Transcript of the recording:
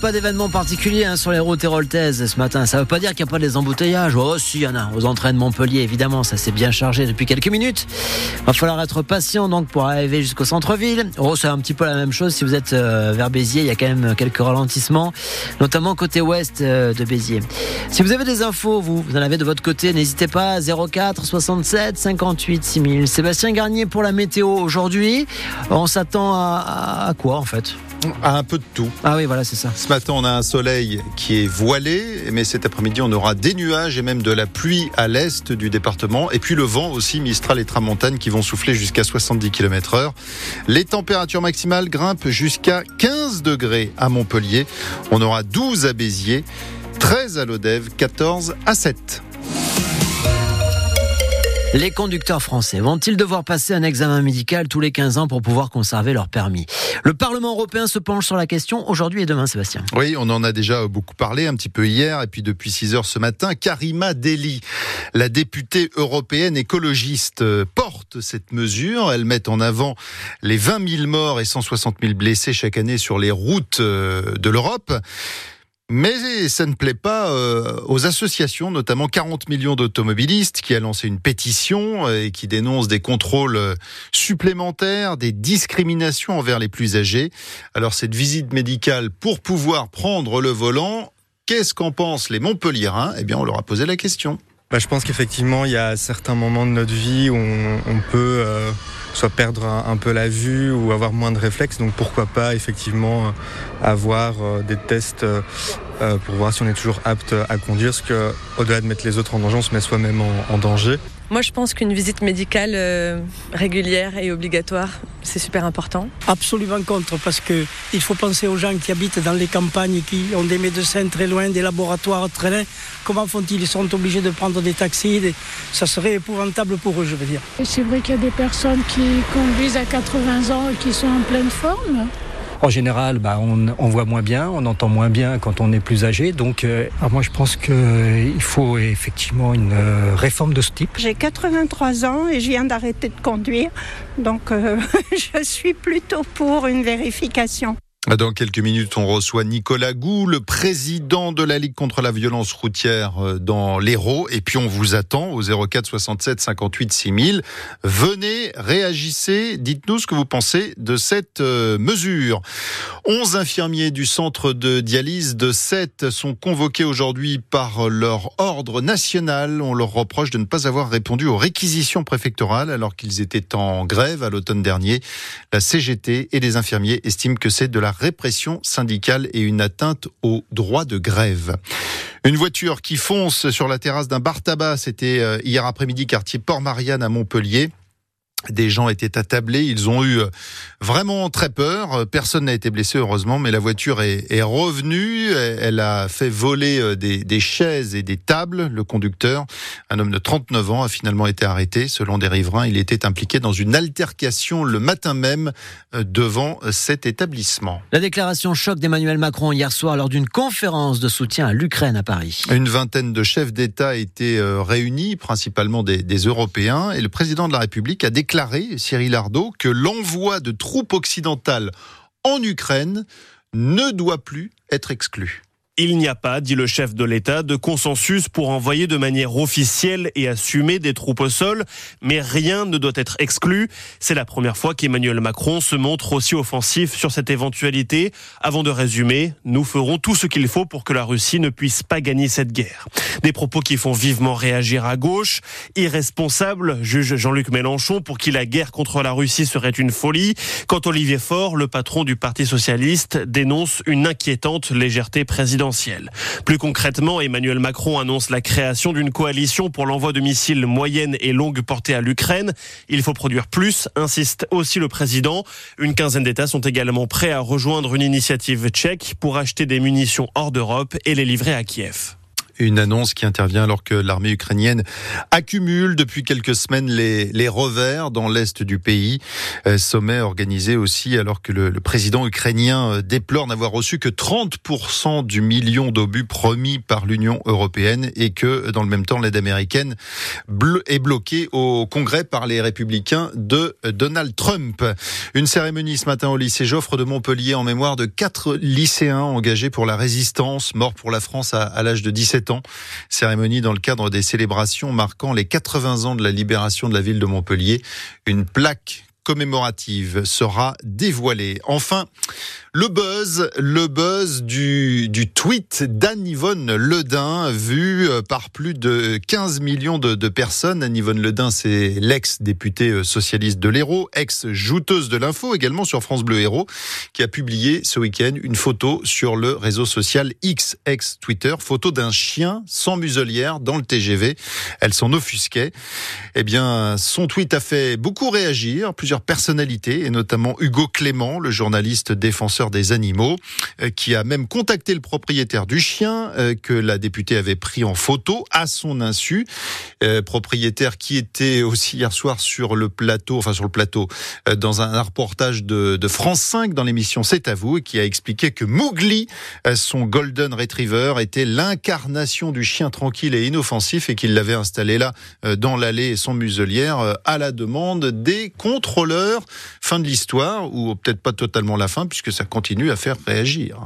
Pas d'événement particulier hein, sur les routes héroltaises ce matin. Ça veut pas dire qu'il n'y a pas des embouteillages. Oh, si, il y en a. Aux de Montpellier, évidemment, ça s'est bien chargé depuis quelques minutes. Va falloir être patient donc pour arriver jusqu'au centre-ville. Oh, c'est un petit peu la même chose. Si vous êtes euh, vers Béziers, il y a quand même quelques ralentissements, notamment côté ouest euh, de Béziers. Si vous avez des infos, vous, vous en avez de votre côté, n'hésitez pas. 04 67 58 6000. Sébastien Garnier pour la météo aujourd'hui. On s'attend à, quoi en fait? Un peu de tout. Ah oui, voilà, c'est ça. Ce matin, on a un soleil qui est voilé, mais cet après-midi, on aura des nuages et même de la pluie à l'est du département. Et puis le vent aussi, Mistral et Tramontane, qui vont souffler jusqu'à 70 km heure. Les températures maximales grimpent jusqu'à 15 degrés à Montpellier. On aura 12 à Béziers, 13 à Lodève, 14 à 7. Les conducteurs français vont-ils devoir passer un examen médical tous les 15 ans pour pouvoir conserver leur permis? Le Parlement européen se penche sur la question aujourd'hui et demain, Sébastien. Oui, on en a déjà beaucoup parlé un petit peu hier et puis depuis 6 heures ce matin. Karima Deli, la députée européenne écologiste, porte cette mesure. Elle met en avant les 20 000 morts et 160 000 blessés chaque année sur les routes euh, de l'Europe. Mais ça ne plaît pas euh, aux associations, notamment 40 millions d'automobilistes qui a lancé une pétition euh, et qui dénonce des contrôles euh, supplémentaires, des discriminations envers les plus âgés. Alors cette visite médicale pour pouvoir prendre le volant, qu'est-ce qu'en pensent les Montpelliérains Eh bien, on leur a posé la question. Bah, je pense qu'effectivement, il y a certains moments de notre vie où on, peut euh, soit perdre un, peu la vue ou avoir moins de réflexes. Donc pourquoi pas effectivement avoir euh, des tests euh, pour voir si on est toujours apte à conduire. Parce qu'au-delà de mettre les autres en danger, on se met soi-même en, en danger. Moi, je pense qu'une visite médicale euh, régulière et obligatoire, c'est super important. Absolument contre, parce que il faut penser aux gens qui habitent dans les campagnes, qui ont des médecins très loin, des laboratoires très loin. Comment font-ils? Ils sont obligés de prendre des taxis. Des... Ça serait épouvantable pour eux, je veux dire. C'est vrai qu'il y a des personnes qui conduisent à 80 ans et qui sont en pleine forme. En général, bah, on, voit moins bien, on entend moins bien quand on est plus âgé. Donc, euh, moi, je pense qu'il euh, faut effectivement une euh, réforme de ce type. J'ai 83 ans et je viens d'arrêter de conduire. Donc, je suis plutôt pour une vérification. Dans quelques minutes, on reçoit Nicolas Gou, le président de la Ligue contre la violence routière dans l'Hérault. Et puis, on vous attend au 04 67 58 6000. Venez, réagissez, dites-nous ce que vous pensez de cette mesure. 11 infirmiers du centre de dialyse de 7 sont convoqués aujourd'hui par leur ordre national. On leur reproche de ne pas avoir répondu aux réquisitions préfectorales alors qu'ils étaient en grève à l'automne dernier. La CGT et les infirmiers estiment que c'est de la répression syndicale et une atteinte au droit de grève. Une voiture qui fonce sur la terrasse d'un bar tabac, c'était hier après-midi quartier Port-Marianne à Montpellier. Des gens étaient attablés, ils ont eu vraiment très peur. Personne n'a été blessé heureusement, mais la voiture est, est revenue. Elle a fait voler des, des, chaises et des tables. Le conducteur, un homme de 39 ans, a finalement été arrêté. Selon des riverains, il était impliqué dans une altercation le matin même devant cet établissement. La déclaration choc d'Emmanuel Macron hier soir lors d'une conférence de soutien à l'Ukraine à Paris. Une vingtaine de chefs d'État étaient réunis, principalement des, des Européens, et le président de la République a déclaré déclaré, Cyril Ardo, que l'envoi de troupes occidentales en Ukraine ne doit plus être exclu. Il n'y a pas, dit le chef de l'État, de consensus pour envoyer de manière officielle et assumée des troupes au sol, mais rien ne doit être exclu. C'est la première fois qu'Emmanuel Macron se montre aussi offensif sur cette éventualité. Avant de résumer, nous ferons tout ce qu'il faut pour que la Russie ne puisse pas gagner cette guerre. Des propos qui font vivement réagir à gauche. Irresponsable, juge Jean-Luc Mélenchon, pour qui la guerre contre la Russie serait une folie. Quand Olivier Faure, le patron du Parti socialiste, dénonce une inquiétante légèreté présidentielle. Plus concrètement, Emmanuel Macron annonce la création d'une coalition pour l'envoi de missiles moyenne et longue portée à l'Ukraine. Il faut produire plus, insiste aussi le président. Une quinzaine d'États sont également prêts à rejoindre une initiative tchèque pour acheter des munitions hors d'Europe et les livrer à Kiev. Une annonce qui intervient alors que l'armée ukrainienne accumule depuis quelques semaines les, les revers dans l'est du pays. Euh, sommet organisé aussi alors que le, le président ukrainien euh, déplore n'avoir reçu que 30% du million d'obus promis par l'Union européenne et que dans le même temps l'aide américaine est bloquée au Congrès par les républicains de Donald Trump. Une cérémonie ce matin au lycée Joffre de Montpellier en mémoire de quatre lycéens engagés pour la résistance, morts pour la France à, à l'âge de 17 Cérémonie dans le cadre des célébrations marquant les 80 ans de la libération de la ville de Montpellier. Une plaque commémorative sera dévoilée. Enfin, le buzz, le buzz du, du tweet d'Anne-Yvonne Ledin, vu euh, par plus de 15 millions de, personnes. Anne-Yvonne Ledin, c'est l'ex-députée euh, socialiste de l'Hérault, ex-jouteuse de l'info, également sur France Bleu Hérault, qui a publié ce week-end une photo sur le réseau social X, ex-Twitter, photo d'un chien sans muselière dans le TGV. Elle s'en offusquait. Eh bien, son tweet a fait beaucoup réagir, personnalités, et notamment Hugo Clément, le journaliste défenseur des animaux, euh, qui a même contacté le propriétaire du chien euh, que la députée avait pris en photo à son insu. Euh, propriétaire qui était aussi hier soir sur le plateau, enfin sur le plateau, dans un reportage de, de France 5 dans l'émission C'est à vous, et qui a expliqué que Mowgli, son golden retriever, était l'incarnation du chien tranquille et inoffensif et qu'il l'avait installé là dans l'allée sans muselière à la demande des contrôleurs. Fin de l'histoire, ou peut-être pas totalement la fin, puisque ça continue à faire réagir.